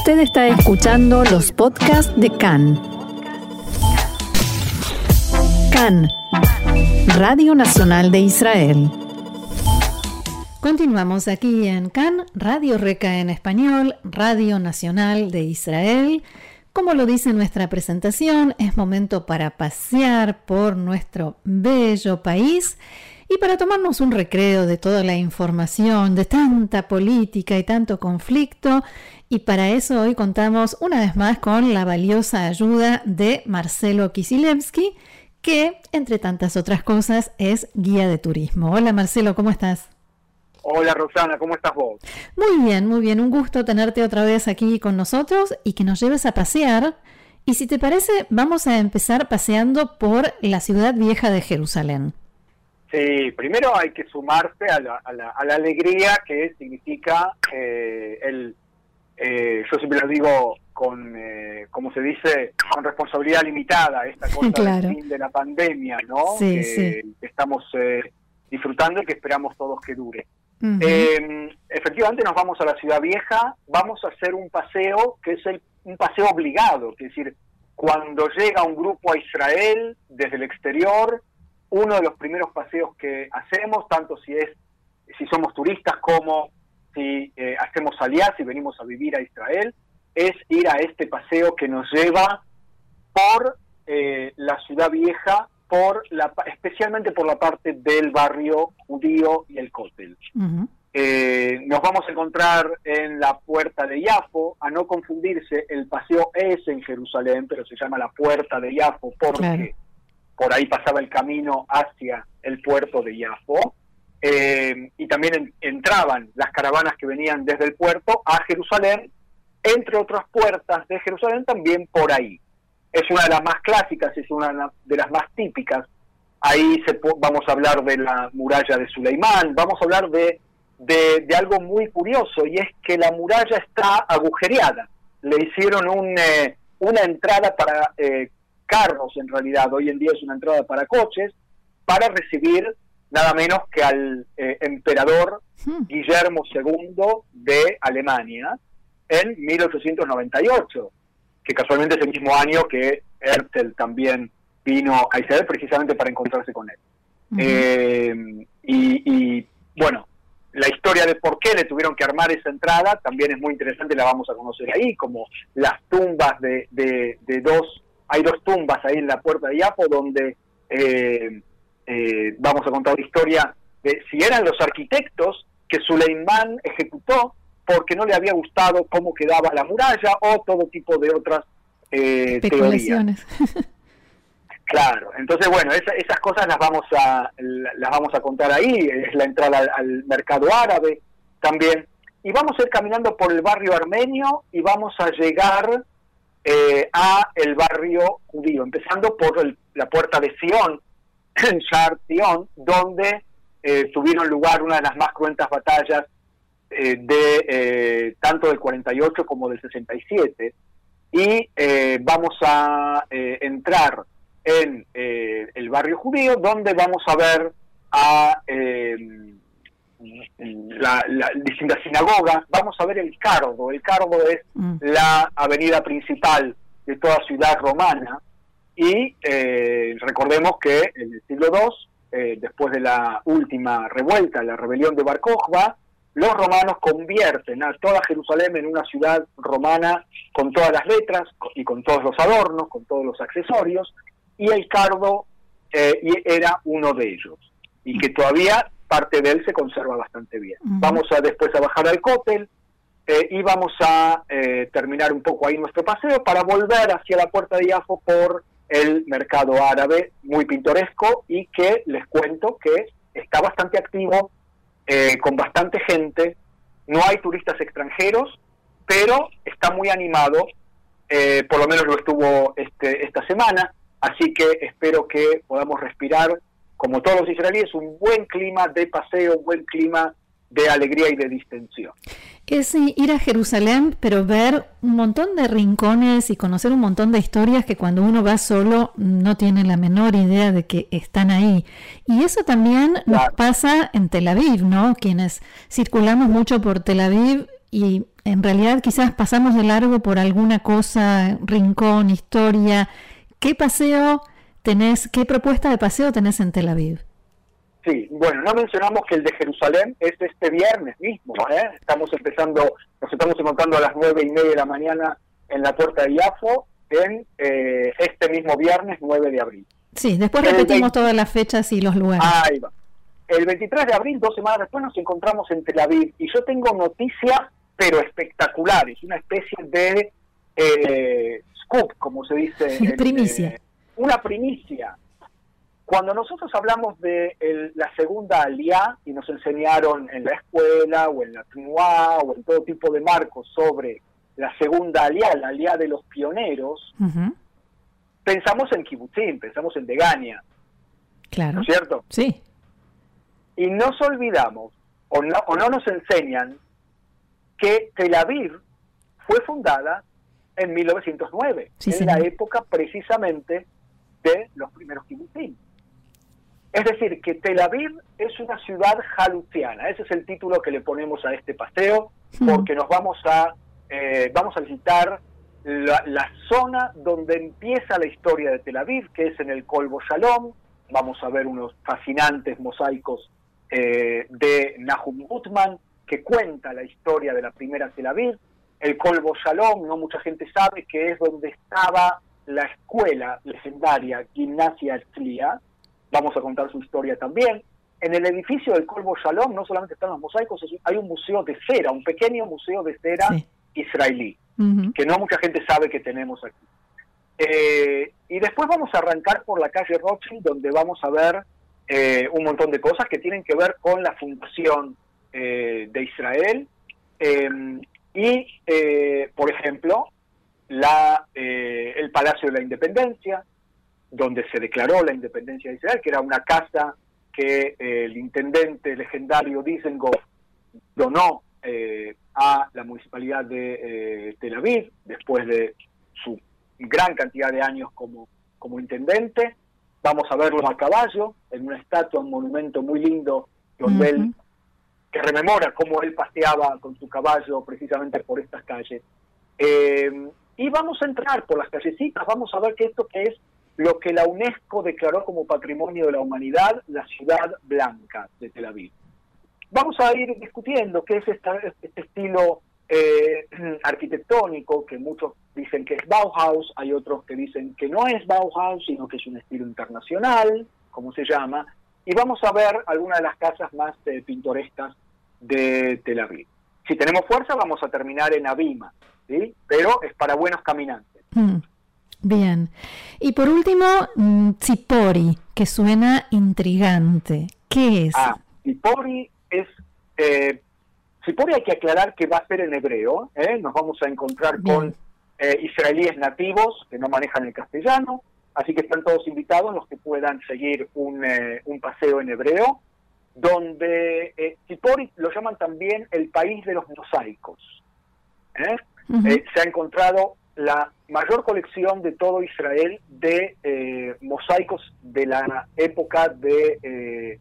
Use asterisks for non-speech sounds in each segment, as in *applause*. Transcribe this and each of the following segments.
Usted está escuchando los podcasts de CAN. CAN, Radio Nacional de Israel. Continuamos aquí en CAN, Radio Reca en español, Radio Nacional de Israel. Como lo dice nuestra presentación, es momento para pasear por nuestro bello país y para tomarnos un recreo de toda la información, de tanta política y tanto conflicto, y para eso hoy contamos una vez más con la valiosa ayuda de Marcelo Kisilevsky, que, entre tantas otras cosas, es guía de turismo. Hola Marcelo, ¿cómo estás? Hola Rosana, ¿cómo estás vos? Muy bien, muy bien. Un gusto tenerte otra vez aquí con nosotros y que nos lleves a pasear. Y si te parece, vamos a empezar paseando por la ciudad vieja de Jerusalén. Sí, primero hay que sumarse a la, a la, alegría que significa eh, el, eh, yo siempre lo digo con, eh, como se dice, con responsabilidad limitada, esta *laughs* cosa del fin de la pandemia, ¿no? Sí, que, sí. estamos eh, disfrutando y que esperamos todos que dure. Em, efectivamente nos vamos a la ciudad vieja, vamos a hacer un paseo que es el, un paseo obligado, es decir, cuando llega un grupo a Israel desde el exterior, uno de los primeros paseos que hacemos, tanto si es si somos turistas como si eh, hacemos alianza y venimos a vivir a Israel, es ir a este paseo que nos lleva por eh, la ciudad vieja, por la, especialmente por la parte del barrio judío y el cótel. eh, nos vamos a encontrar en la puerta de Yafo, a no confundirse, el paseo es en Jerusalén, pero se llama la puerta de Yafo porque Claro. Por ahí pasaba el camino hacia el puerto de Yafo. Eh, y también en- entraban las caravanas que venían desde el puerto a Jerusalén, entre otras puertas de Jerusalén también por ahí. Es una de las más clásicas, es una de las más típicas. Ahí vamos a hablar de la muralla de Suleimán, vamos a hablar de, de, algo muy curioso y es que la muralla está agujereada. Le hicieron eh, una entrada para eh, carros en realidad, hoy en día es una entrada para coches, para recibir nada menos que al eh, emperador Hmm. Guillermo II de Alemania en 1898, que casualmente es el mismo año que Herzl también vino a Israel precisamente para encontrarse con él. Eh, y, y, bueno, la historia de por qué le tuvieron que armar esa entrada también es muy interesante, la vamos a conocer ahí, como las tumbas de, de, de dos, hay dos tumbas ahí en la puerta de Yapo donde eh, eh, vamos a contar la historia de si eran los arquitectos que Suleimán ejecutó porque no le había gustado cómo quedaba la muralla o todo tipo de otras eh, teorías. *laughs* Claro, entonces bueno, esa- esas cosas las vamos a la- las vamos a contar ahí, es la entrada al, al mercado árabe también, y vamos a ir caminando por el barrio armenio y vamos a llegar eh, a el barrio judío, empezando por el- la puerta de Sion, *clears throat* en Shar Sion, donde eh, tuvieron lugar una de las más cruentas batallas eh, de tanto del 48 como del 67 y vamos a entrar en el barrio judío donde vamos a ver a la, la- distintas sinagogas, vamos a ver el Cardo, el Cardo es Mm. la avenida principal de toda ciudad romana y eh, recordemos que en el siglo II, eh, después de la última revuelta, la rebelión de Bar Kokhba, los romanos convierten a toda Jerusalén en una ciudad romana con todas las letras y con todos los adornos, con todos los accesorios, y el cardo eh, era uno de ellos, y que todavía parte de él se conserva bastante bien. Vamos a después a bajar al cótel, eh, y vamos a eh, terminar un poco ahí nuestro paseo para volver hacia la puerta de Yafo por el mercado árabe, muy pintoresco y que les cuento que está bastante activo, eh, con bastante gente, no hay turistas extranjeros, pero está muy animado, por lo menos lo estuvo este, esta semana, así que espero que podamos respirar, como todos los israelíes, un buen clima de paseo, un buen clima de alegría y de distensión. Es eh, ir a Jerusalén, pero ver un montón de rincones y conocer un montón de historias que cuando uno va solo no tiene la menor idea de que están ahí. Y eso también nos pasa en Tel Aviv, ¿no? Quienes circulamos mucho por Tel Aviv y en realidad quizás pasamos de largo por alguna cosa, rincón, historia. ¿Qué paseo tenés, qué propuesta de paseo tenés en Tel Aviv? Sí, bueno, no mencionamos que el de Jerusalén es este viernes mismo, ¿eh? Estamos empezando, nos estamos encontrando a las nueve y media de la mañana en la puerta de Iafo, en eh, este mismo viernes 9 de abril. Sí, después repetimos todas las fechas y los lugares. Ahí va. El 23 de abril, dos semanas después, nos encontramos en Tel Aviv y yo tengo noticias, pero espectaculares, una especie de eh, scoop, como se dice. *laughs* primicia. Eh, una primicia. Cuando nosotros hablamos de la segunda aliá y nos enseñaron en la escuela o en la TNUA o en todo tipo de marcos sobre la segunda aliá, la aliá de los pioneros, pensamos en Kibutzim, pensamos en Degania. Claro. ¿No es cierto? Sí. Y nos olvidamos, o no, o no nos enseñan, que Tel Aviv fue fundada en 1909, en la época precisamente de los primeros kibutzim. Es decir, que Tel Aviv es una ciudad jaluciana, ese es el título que le ponemos a este paseo, porque nos vamos a, eh, vamos a visitar la, zona donde empieza la historia de Tel Aviv, que es en el Colbo Shalom. Vamos a ver unos fascinantes mosaicos eh, de Nahum Gutman, que cuenta la historia de la primera Tel Aviv. El Colbo Shalom, no mucha gente sabe que es donde estaba la escuela legendaria Gimnasia Erzlia. Vamos a contar su historia también. En el edificio del Colbo Shalom no solamente están los mosaicos, hay un museo de cera, un pequeño museo de cera israelí que no mucha gente sabe que tenemos aquí. Eh, y después vamos a arrancar por la calle Rothschild, donde vamos a ver eh, un montón de cosas que tienen que ver con la fundación eh, de Israel y, por ejemplo, la, el Palacio de la Independencia, donde se declaró la independencia de Israel, que era una casa que el intendente legendario Dizengoff donó eh, a la municipalidad de eh, Tel Aviv, después de su gran cantidad de años como, como intendente. Vamos a verlo a caballo, en una estatua, un monumento muy lindo, donde él, que rememora cómo él paseaba con su caballo precisamente por estas calles. Eh, y vamos a entrar por las callecitas, vamos a ver que esto que es lo que la UNESCO declaró como Patrimonio de la Humanidad, la ciudad blanca de Tel Aviv. Vamos a ir discutiendo qué es este estilo eh, *clears throat* arquitectónico, que muchos dicen que es Bauhaus, hay otros que dicen que no es Bauhaus, sino que es un estilo internacional, como se llama, y vamos a ver algunas de las casas más eh, pintorescas de Tel Aviv. Si tenemos fuerza, vamos a terminar en Abima, ¿sí? pero es para buenos caminantes. Mm, bien. Y por último, mm, Tsipori, que suena intrigante. ¿Qué es? Ah, es, eh, hay que aclarar que va a ser en hebreo, ¿eh? nos vamos a encontrar con eh, israelíes nativos que no manejan el castellano, así que están todos invitados los que puedan seguir un, eh, un paseo en hebreo, donde Sipori lo llaman también el país de los mosaicos. Se ha encontrado la mayor colección de todo Israel de mosaicos de la época de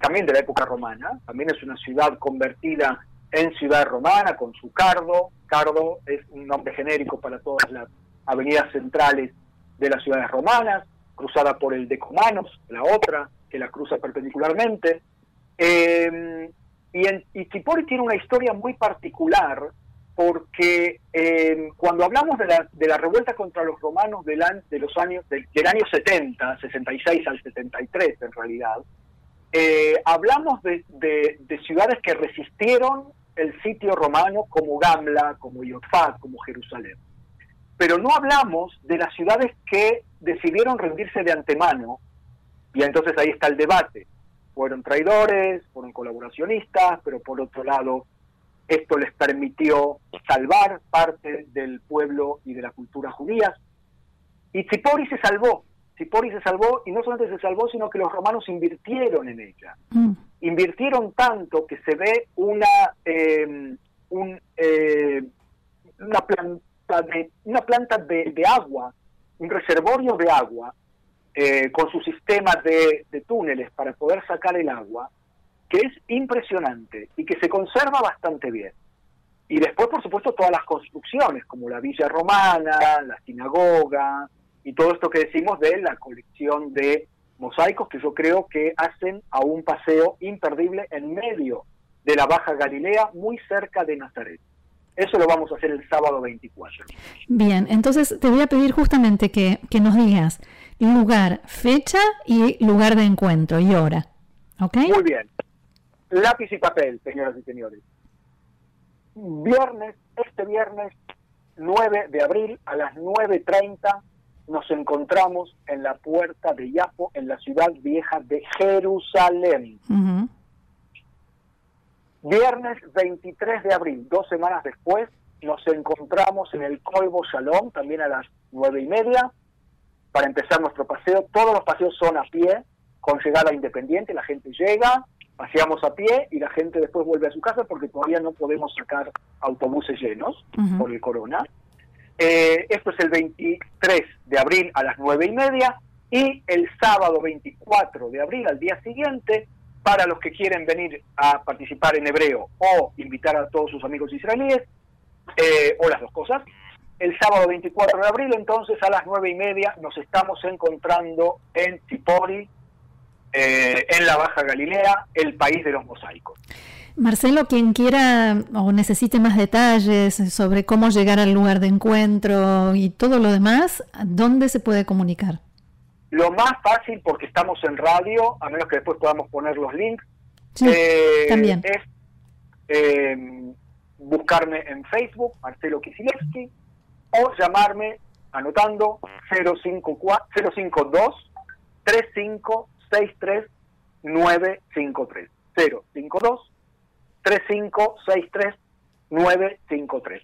también de la época romana, también es una ciudad convertida en ciudad romana con su cardo, cardo es un nombre genérico para todas las avenidas centrales de las ciudades romanas, cruzada por el Decumanos, la otra, que la cruza perpendicularmente. Eh, y, en, tiene una historia muy particular porque eh, cuando hablamos de la, de la revuelta contra los romanos del, de los años, del, año 70, 66 al 73 en realidad, eh, hablamos de, ciudades que resistieron el sitio romano como Gamla, como Yotfat, como Jerusalén. Pero no hablamos de las ciudades que decidieron rendirse de antemano, y entonces ahí está el debate. Fueron traidores, fueron colaboracionistas, pero por otro lado, esto les permitió salvar parte del pueblo y de la cultura judía. Y Tzipori se salvó, Cipori se salvó y no solamente se salvó, sino que los romanos invirtieron en ella. Mm. Invirtieron tanto que se ve una, em, eh, una planta, de, una planta de, agua, un reservorio de agua, eh, con su sistema de, de túneles para poder sacar el agua, que es impresionante y que se conserva bastante bien. Y después, por supuesto, todas las construcciones, como la Villa Romana, la sinagoga, y todo esto que decimos de la colección de mosaicos que yo creo que hacen a un paseo imperdible en medio de la Baja Galilea, muy cerca de Nazaret. Eso lo vamos a hacer el sábado 24. Bien, entonces te voy a pedir justamente que, que nos digas lugar, fecha y lugar de encuentro y hora. ¿Ok? Muy bien. Lápiz y papel, señoras y señores. Viernes, este viernes 9 de abril a las 9.30 nos encontramos en la puerta de Yapo, en la ciudad vieja de Jerusalén. Viernes 23 de abril, dos semanas después, nos encontramos en el Colbo Shalom, también a las nueve y media, para empezar nuestro paseo. Todos los paseos son a pie, con llegada independiente, la gente llega, paseamos a pie y la gente después vuelve a su casa porque todavía no podemos sacar autobuses llenos por el corona. Eh, esto es el 23 de abril a las nueve y media y el sábado 24 de abril, al día siguiente, para los que quieren venir a participar en hebreo o invitar a todos sus amigos israelíes, eh, o las dos cosas. El sábado 24 de abril, entonces, a las nueve y media, nos estamos encontrando en Tipori, eh, en la Baja Galilea, el país de los mosaicos. Marcelo, quien quiera o necesite más detalles sobre cómo llegar al lugar de encuentro y todo lo demás, ¿dónde se puede comunicar? Lo más fácil, porque estamos en radio, a menos que después podamos poner los links, eh, también. es em, buscarme en Facebook, Marcelo Kisilevsky, o llamarme anotando 054, 052 3563 953 052 3563 953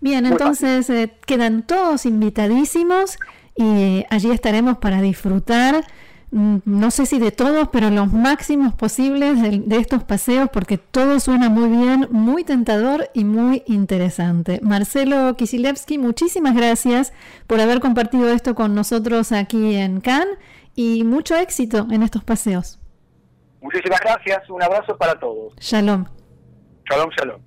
Bien, entonces eh, quedan todos invitadísimos y allí estaremos para disfrutar, no sé si de todos, pero los máximos posibles de, estos paseos, porque todo suena muy bien, muy tentador y muy interesante. Marcelo Kisilevsky, muchísimas gracias por haber compartido esto con nosotros aquí en Cannes y mucho éxito en estos paseos. Muchísimas gracias, un abrazo para todos. Shalom. Shalom, shalom.